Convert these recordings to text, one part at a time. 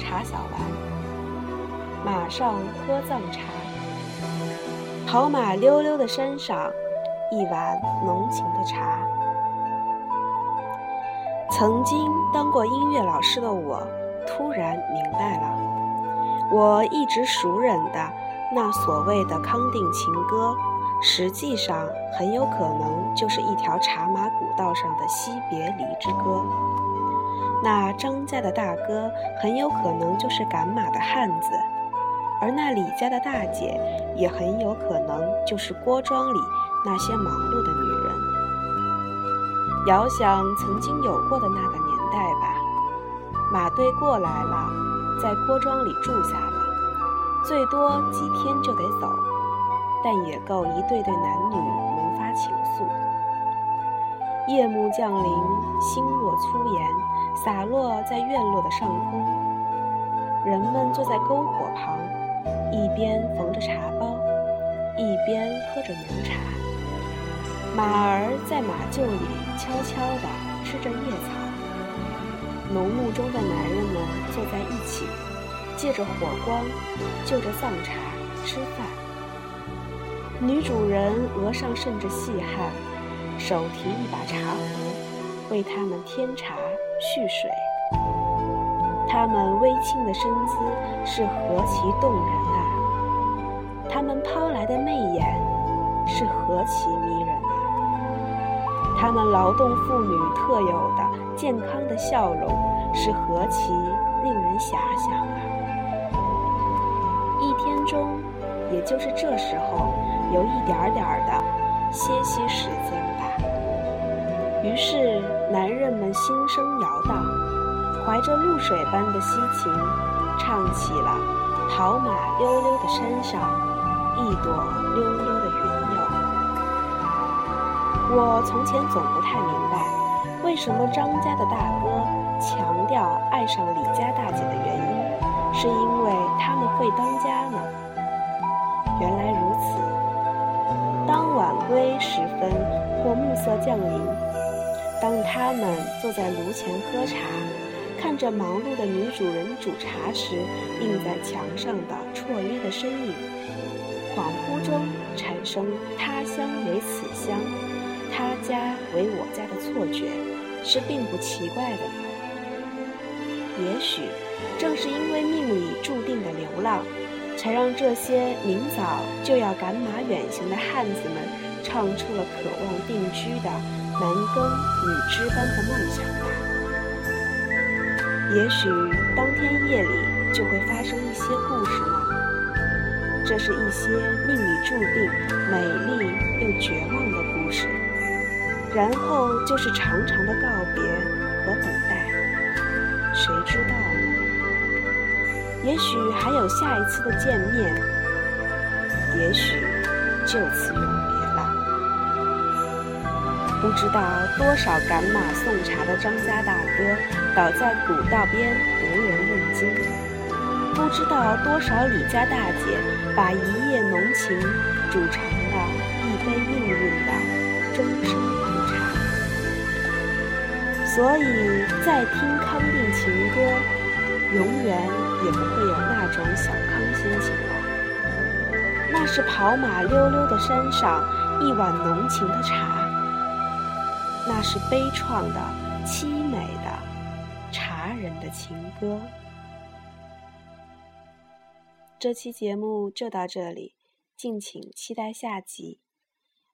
茶小丸，马上喝藏茶。跑马溜溜的山上，一碗浓情的茶。曾经当过音乐老师的我，突然明白了，我一直熟稔的那所谓的康定情歌，实际上很有可能就是一条茶马古道上的惜别离之歌。那张家的大哥很有可能就是赶马的汉子，而那李家的大姐也很有可能就是郭庄里那些忙碌的女人。遥想曾经有过的那个年代吧，马队过来了，在郭庄里住下了，最多几天就得走，但也够一对对男女萌发情愫。夜幕降临，星若粗盐。洒落在院落的上空，人们坐在篝火旁，一边缝着茶包，一边喝着浓茶。马儿在马厩里悄悄地吃着夜草。农牧中的男人们坐在一起，借着火光，就着藏茶吃饭。女主人额上渗着细汗，手提一把茶壶，为他们添茶。蓄水，他们微倾的身姿是何其动人啊！他们抛来的媚眼是何其迷人啊！他们劳动妇女特有的健康的笑容是何其令人遐想啊！一天中，也就是这时候，有一点点的歇息时间吧。于是，男人们心声摇荡，怀着露水般的激情，唱起了“跑马溜溜的山上，一朵溜溜的云哟”。我从前总不太明白，为什么张家的大哥强调爱上李家大姐的原因，是因为他们会当家呢？原来如此。当晚归时分，或暮色降临。当他们坐在炉前喝茶，看着忙碌的女主人煮茶时，映在墙上的绰约的身影，恍惚中产生他乡为此乡，他家为我家的错觉，是并不奇怪的。也许正是因为命里注定的流浪，才让这些明早就要赶马远行的汉子们，唱出了渴望定居的。男耕女织般的梦想吧。也许当天夜里就会发生一些故事呢。这是一些命里注定、美丽又绝望的故事。然后就是长长的告别和等待。谁知道？也许还有下一次的见面。也许就此永别了。不知道多少赶马送茶的张家大哥倒在古道边无人问津，不知道多少李家大姐把一夜浓情煮成了一杯命运的终生苦茶。所以，再听康定情歌，永远也不会有那种小康心情了。那是跑马溜溜的山上一碗浓情的茶。那是悲怆的、凄美的茶人的情歌。这期节目就到这里，敬请期待下集。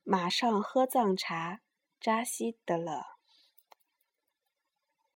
马上喝藏茶，扎西德勒。